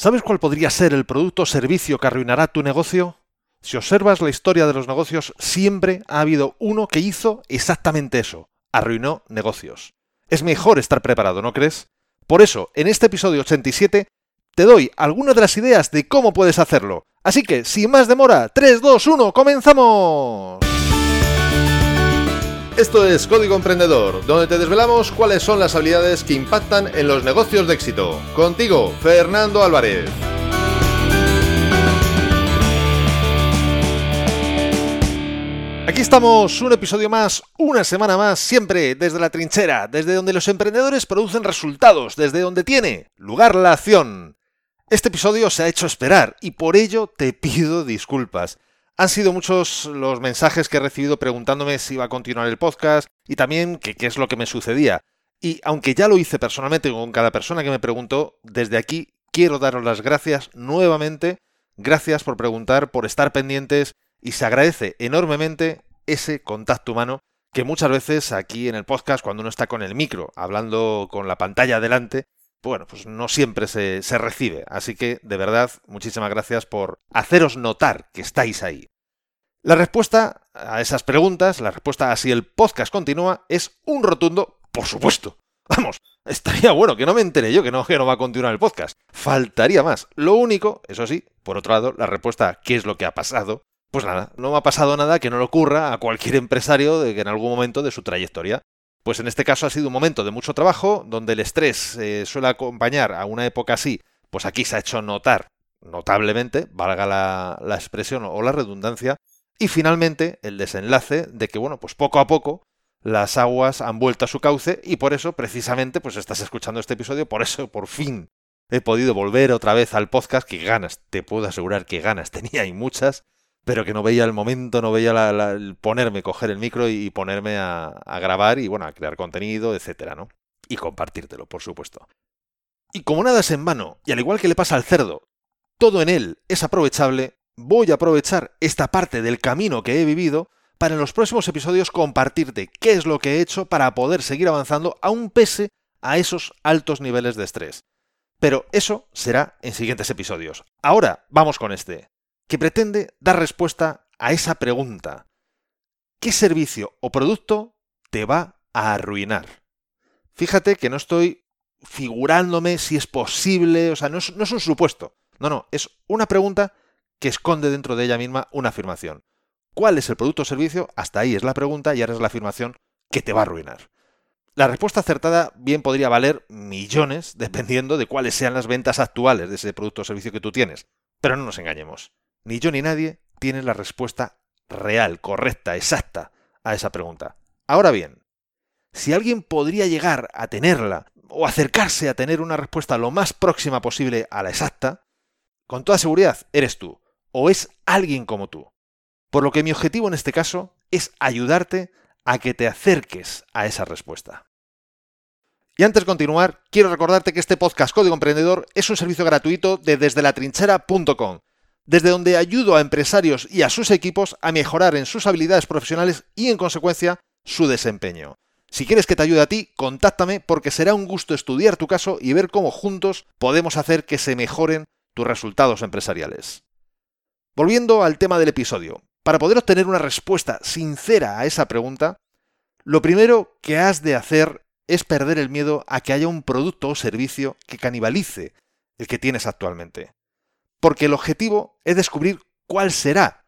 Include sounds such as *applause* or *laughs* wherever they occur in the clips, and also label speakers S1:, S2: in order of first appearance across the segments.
S1: ¿Sabes cuál podría ser el producto o servicio que arruinará tu negocio? Si observas la historia de los negocios, siempre ha habido uno que hizo exactamente eso, arruinó negocios. Es mejor estar preparado, ¿no crees? Por eso, en este episodio 87, te doy algunas de las ideas de cómo puedes hacerlo. Así que, sin más demora, 3, 2, 1, comenzamos. Esto es Código Emprendedor, donde te desvelamos cuáles son las habilidades que impactan en los negocios de éxito. Contigo, Fernando Álvarez. Aquí estamos, un episodio más, una semana más, siempre desde la trinchera, desde donde los emprendedores producen resultados, desde donde tiene lugar la acción. Este episodio se ha hecho esperar y por ello te pido disculpas. Han sido muchos los mensajes que he recibido preguntándome si iba a continuar el podcast y también qué es lo que me sucedía. Y aunque ya lo hice personalmente con cada persona que me preguntó, desde aquí quiero daros las gracias nuevamente. Gracias por preguntar, por estar pendientes y se agradece enormemente ese contacto humano que muchas veces aquí en el podcast, cuando uno está con el micro, hablando con la pantalla adelante, bueno, pues no siempre se, se, recibe. Así que, de verdad, muchísimas gracias por haceros notar que estáis ahí. La respuesta a esas preguntas, la respuesta a si el podcast continúa, es un rotundo, por supuesto. Vamos, estaría bueno que no me entere yo que no, que no va a continuar el podcast. Faltaría más. Lo único, eso sí, por otro lado, la respuesta a qué es lo que ha pasado, pues nada, no me ha pasado nada que no le ocurra a cualquier empresario de que en algún momento de su trayectoria. Pues en este caso ha sido un momento de mucho trabajo, donde el estrés eh, suele acompañar a una época así, pues aquí se ha hecho notar notablemente, valga la, la expresión o la redundancia, y finalmente el desenlace de que, bueno, pues poco a poco las aguas han vuelto a su cauce y por eso, precisamente, pues estás escuchando este episodio, por eso por fin he podido volver otra vez al podcast, que ganas, te puedo asegurar que ganas *laughs* tenía y muchas, pero que no veía el momento, no veía la, el ponerme, coger el micro y, ponerme a, a, grabar y bueno, a crear contenido, etcétera, ¿no? Y compartírtelo, por supuesto. Y como nada es en vano, y al igual que le pasa al cerdo, todo en él es aprovechable, voy a aprovechar esta parte del camino que he vivido para en los próximos episodios compartirte qué es lo que he hecho para poder seguir avanzando aún pese a esos altos niveles de estrés. Pero eso será en siguientes episodios. Ahora vamos con este que pretende dar respuesta a esa pregunta. ¿Qué servicio o producto te va a arruinar? Fíjate que no estoy figurándome si es posible, o sea, no es, no es un supuesto. No, no, es una pregunta que esconde dentro de ella misma una afirmación. ¿Cuál es el producto o servicio? Hasta ahí es la pregunta y ahora es la afirmación que te va a arruinar. La respuesta acertada bien podría valer millones *laughs* dependiendo de cuáles sean las ventas actuales de ese producto o servicio que tú tienes. Pero no nos engañemos. Ni yo ni nadie tiene la respuesta real, correcta, exacta a esa pregunta. Ahora bien, si alguien podría llegar a tenerla o acercarse a tener una respuesta lo más próxima posible a la exacta, con toda seguridad eres tú o es alguien como tú. Por lo que mi objetivo en este caso es ayudarte a que te acerques a esa respuesta. Y antes de continuar, quiero recordarte que este podcast Código Emprendedor es un servicio gratuito de desde desde donde ayudo a empresarios y a sus equipos a mejorar en sus habilidades profesionales y en consecuencia su desempeño. Si quieres que te ayude a ti, contáctame porque será un gusto estudiar tu caso y ver cómo juntos podemos hacer que se mejoren tus resultados empresariales. Volviendo al tema del episodio, para poder obtener una respuesta sincera a esa pregunta, lo primero que has de hacer es perder el miedo a que haya un producto o servicio que canibalice el que tienes actualmente porque el objetivo es descubrir cuál será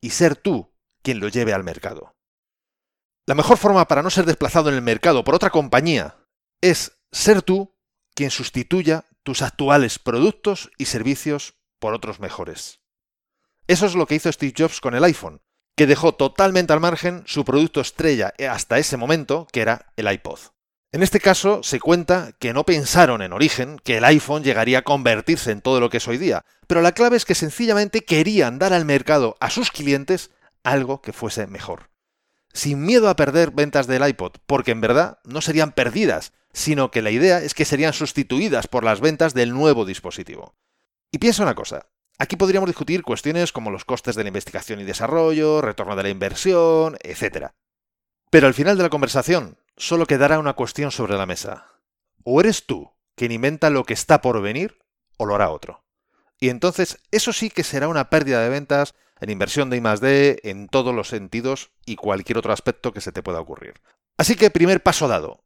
S1: y ser tú quien lo lleve al mercado. La mejor forma para no ser desplazado en el mercado por otra compañía es ser tú quien sustituya tus actuales productos y servicios por otros mejores. Eso es lo que hizo Steve Jobs con el iPhone, que dejó totalmente al margen su producto estrella hasta ese momento, que era el iPod. En este caso, se cuenta que no pensaron en origen que el iPhone llegaría a convertirse en todo lo que es hoy día, pero la clave es que sencillamente querían dar al mercado, a sus clientes, algo que fuese mejor. Sin miedo a perder ventas del iPod, porque en verdad no serían perdidas, sino que la idea es que serían sustituidas por las ventas del nuevo dispositivo. Y piensa una cosa, aquí podríamos discutir cuestiones como los costes de la investigación y desarrollo, retorno de la inversión, etc. Pero al final de la conversación, solo quedará una cuestión sobre la mesa. O eres tú quien inventa lo que está por venir, o lo hará otro. Y entonces eso sí que será una pérdida de ventas en inversión de I+D, en todos los sentidos y cualquier otro aspecto que se te pueda ocurrir. Así que primer paso dado.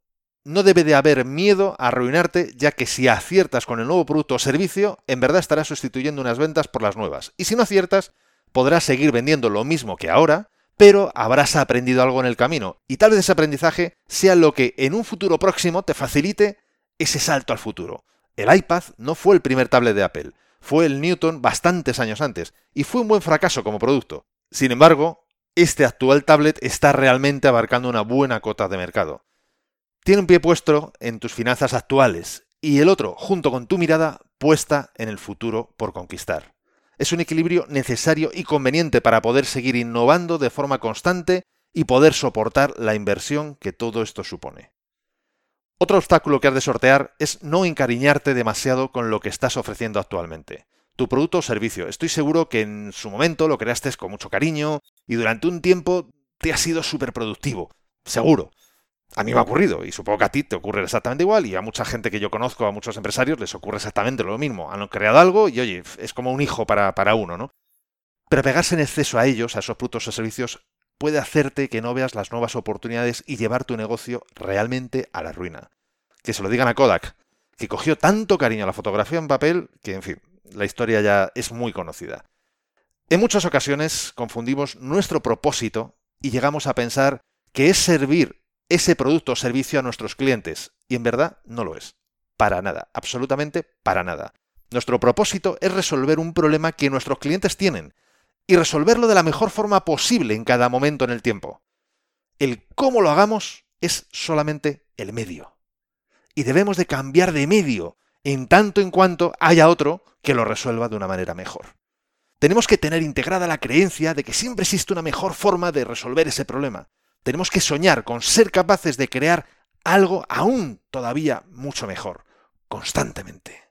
S1: No debe de haber miedo a arruinarte, ya que si aciertas con el nuevo producto o servicio, en verdad estarás sustituyendo unas ventas por las nuevas. Y si no aciertas, podrás seguir vendiendo lo mismo que ahora, pero habrás aprendido algo en el camino. Y tal vez ese aprendizaje sea lo que en un futuro próximo te facilite ese salto al futuro. El iPad no fue el primer tablet de Apple, fue el Newton bastantes años antes, y fue un buen fracaso como producto. Sin embargo, este actual tablet está realmente abarcando una buena cota de mercado. Tiene un pie puesto en tus finanzas actuales y el otro, junto con tu mirada, puesta en el futuro por conquistar. Es un equilibrio necesario y conveniente para poder seguir innovando de forma constante y poder soportar la inversión que todo esto supone. Otro obstáculo que has de sortear es no encariñarte demasiado con lo que estás ofreciendo actualmente. Tu producto o servicio. Estoy seguro que en su momento lo creaste con mucho cariño y durante un tiempo te ha sido súper productivo. Seguro. A mí me ha ocurrido y supongo que a ti te ocurre exactamente igual y a mucha gente que yo conozco, a muchos empresarios, les ocurre exactamente lo mismo. Han creado algo y oye, es como un hijo para, para uno, ¿no? Pero pegarse en exceso a ellos, a esos productos o servicios, puede hacerte que no veas las nuevas oportunidades y llevar tu negocio realmente a la ruina. Que se lo digan a Kodak, que cogió tanto cariño a la fotografía en papel que, en fin, la historia ya es muy conocida. En muchas ocasiones confundimos nuestro propósito y llegamos a pensar que es servir ese producto o servicio a nuestros clientes, y en verdad no lo es. Para nada, absolutamente para nada. Nuestro propósito es resolver un problema que nuestros clientes tienen, y resolverlo de la mejor forma posible en cada momento en el tiempo. El cómo lo hagamos es solamente el medio. Y debemos de cambiar de medio en tanto en cuanto haya otro que lo resuelva de una manera mejor. Tenemos que tener integrada la creencia de que siempre existe una mejor forma de resolver ese problema. Tenemos que soñar con ser capaces de crear algo aún todavía mucho mejor, constantemente.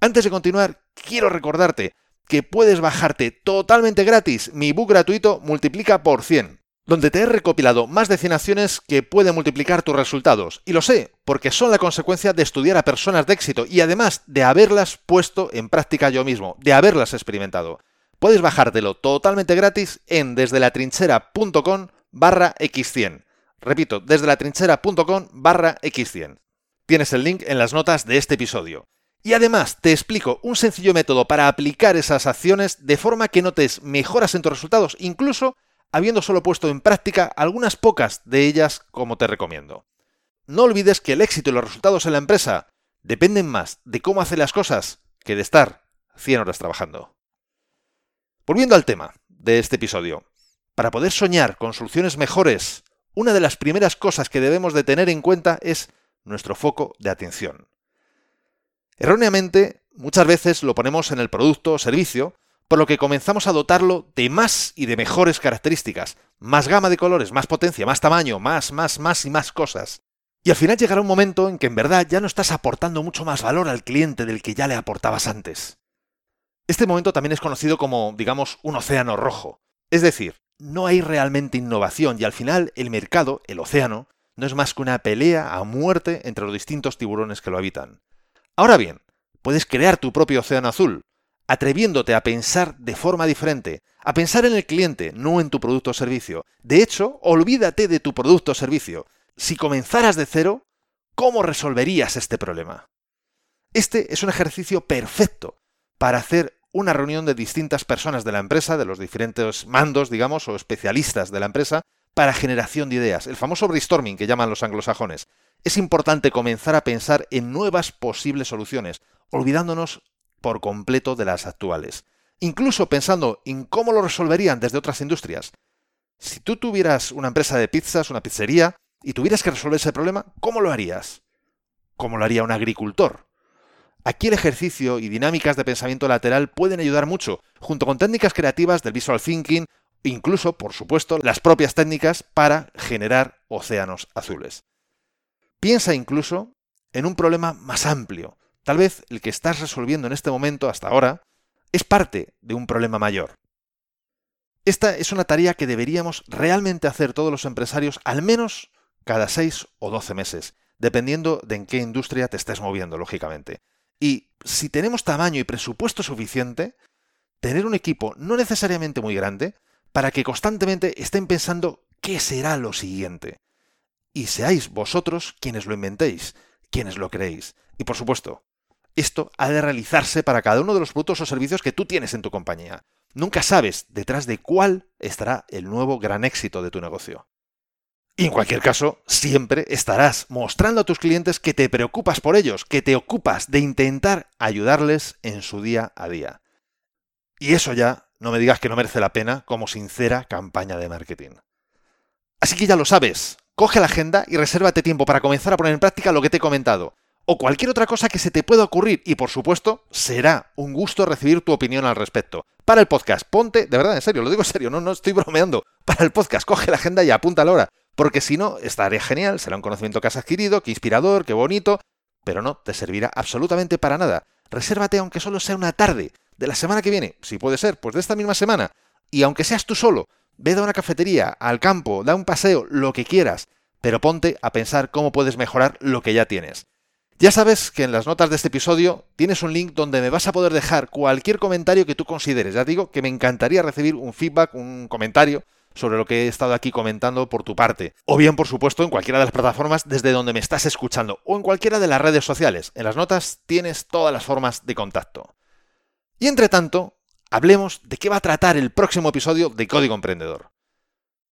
S1: Antes de continuar, quiero recordarte que puedes bajarte totalmente gratis mi book gratuito Multiplica por 100, donde te he recopilado más de 100 acciones que pueden multiplicar tus resultados. Y lo sé, porque son la consecuencia de estudiar a personas de éxito y además de haberlas puesto en práctica yo mismo, de haberlas experimentado. Puedes bajártelo totalmente gratis en desde latrinchera.com barra x100. Repito, desde latrinchera.com barra x100. Tienes el link en las notas de este episodio. Y además te explico un sencillo método para aplicar esas acciones de forma que notes mejoras en tus resultados, incluso habiendo solo puesto en práctica algunas pocas de ellas como te recomiendo. No olvides que el éxito y los resultados en la empresa dependen más de cómo hace las cosas que de estar 100 horas trabajando. Volviendo al tema de este episodio, para poder soñar con soluciones mejores, una de las primeras cosas que debemos de tener en cuenta es nuestro foco de atención. Erróneamente, muchas veces lo ponemos en el producto o servicio, por lo que comenzamos a dotarlo de más y de mejores características, más gama de colores, más potencia, más tamaño, más, más, más y más cosas. Y al final llegará un momento en que en verdad ya no estás aportando mucho más valor al cliente del que ya le aportabas antes. Este momento también es conocido como, digamos, un océano rojo. Es decir, no hay realmente innovación y al final el mercado, el océano, no es más que una pelea a muerte entre los distintos tiburones que lo habitan. Ahora bien, puedes crear tu propio océano azul, atreviéndote a pensar de forma diferente, a pensar en el cliente, no en tu producto o servicio. De hecho, olvídate de tu producto o servicio. Si comenzaras de cero, ¿cómo resolverías este problema? Este es un ejercicio perfecto para hacer una reunión de distintas personas de la empresa, de los diferentes mandos, digamos, o especialistas de la empresa, para generación de ideas, el famoso brainstorming que llaman los anglosajones es importante comenzar a pensar en nuevas posibles soluciones, olvidándonos por completo de las actuales. Incluso pensando en cómo lo resolverían desde otras industrias. Si tú tuvieras una empresa de pizzas, una pizzería, y tuvieras que resolver ese problema, ¿cómo lo harías? ¿Cómo lo haría un agricultor? Aquí el ejercicio y dinámicas de pensamiento lateral pueden ayudar mucho, junto con técnicas creativas del visual thinking, incluso, por supuesto, las propias técnicas para generar océanos azules. Piensa incluso en un problema más amplio. Tal vez el que estás resolviendo en este momento, hasta ahora, es parte de un problema mayor. Esta es una tarea que deberíamos realmente hacer todos los empresarios al menos cada 6 o 12 meses, dependiendo de en qué industria te estés moviendo, lógicamente. Y si tenemos tamaño y presupuesto suficiente, tener un equipo no necesariamente muy grande para que constantemente estén pensando qué será lo siguiente. Y seáis vosotros quienes lo inventéis, quienes lo creéis. Y por supuesto, esto ha de realizarse para cada uno de los productos o servicios que tú tienes en tu compañía. Nunca sabes detrás de cuál estará el nuevo gran éxito de tu negocio. Y en cualquier caso, siempre estarás mostrando a tus clientes que te preocupas por ellos, que te ocupas de intentar ayudarles en su día a día. Y eso ya, no me digas que no merece la pena como sincera campaña de marketing. Así que ya lo sabes, coge la agenda y resérvate tiempo para comenzar a poner en práctica lo que te he comentado o cualquier otra cosa que se te pueda ocurrir. Y por supuesto, será un gusto recibir tu opinión al respecto. Para el podcast, ponte, de verdad, en serio, lo digo en serio, no, no estoy bromeando. Para el podcast, coge la agenda y apunta la hora. Porque si no, estaría genial, será un conocimiento que has adquirido, qué inspirador, qué bonito, pero no te servirá absolutamente para nada. Resérvate aunque solo sea una tarde de la semana que viene, si puede ser, pues de esta misma semana. Y aunque seas tú solo, ve a una cafetería, al campo, da un paseo, lo que quieras, pero ponte a pensar cómo puedes mejorar lo que ya tienes. Ya sabes que en las notas de este episodio tienes un link donde me vas a poder dejar cualquier comentario que tú consideres. Ya digo que me encantaría recibir un feedback, un comentario sobre lo que he estado aquí comentando por tu parte. O bien, por supuesto, en cualquiera de las plataformas desde donde me estás escuchando o en cualquiera de las redes sociales. En las notas tienes todas las formas de contacto. Y entre tanto, hablemos de qué va a tratar el próximo episodio de Código Emprendedor.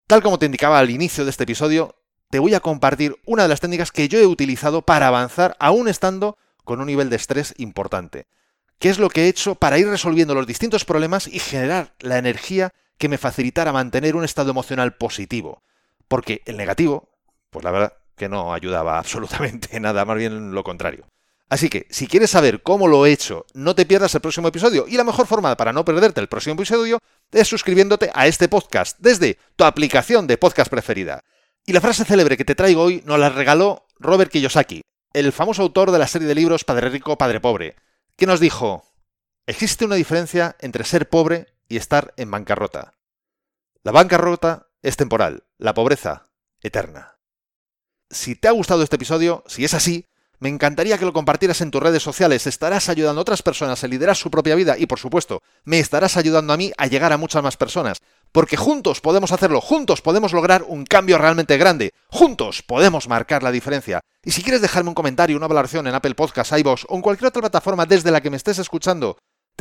S1: Tal como te indicaba al inicio de este episodio, te voy a compartir una de las técnicas que yo he utilizado para avanzar aún estando con un nivel de estrés importante. ¿Qué es lo que he hecho para ir resolviendo los distintos problemas y generar la energía que me facilitara mantener un estado emocional positivo? Porque el negativo, pues la verdad que no ayudaba *laughs* absolutamente nada, más bien lo contrario. Así que, si quieres saber cómo lo he hecho, no te pierdas el próximo episodio. Y la mejor forma para no perderte el próximo episodio es suscribiéndote a este podcast desde tu aplicación de podcast preferida. Y la frase célebre que te traigo hoy nos la regaló Robert Kiyosaki, el famoso autor de la serie de libros Padre Rico, Padre Pobre, que nos dijo, existe una diferencia entre ser pobre y estar en bancarrota. La bancarrota es temporal, la pobreza eterna. Si te ha gustado este episodio, si es así, me encantaría que lo compartieras en tus redes sociales. Estarás ayudando a otras personas a liderar su propia vida y, por supuesto, me estarás ayudando a mí a llegar a muchas más personas. Porque juntos podemos hacerlo, juntos podemos lograr un cambio realmente grande, juntos podemos marcar la diferencia. Y si quieres dejarme un comentario, una valoración en Apple Podcasts, iVoox o en cualquier otra plataforma desde la que me estés escuchando,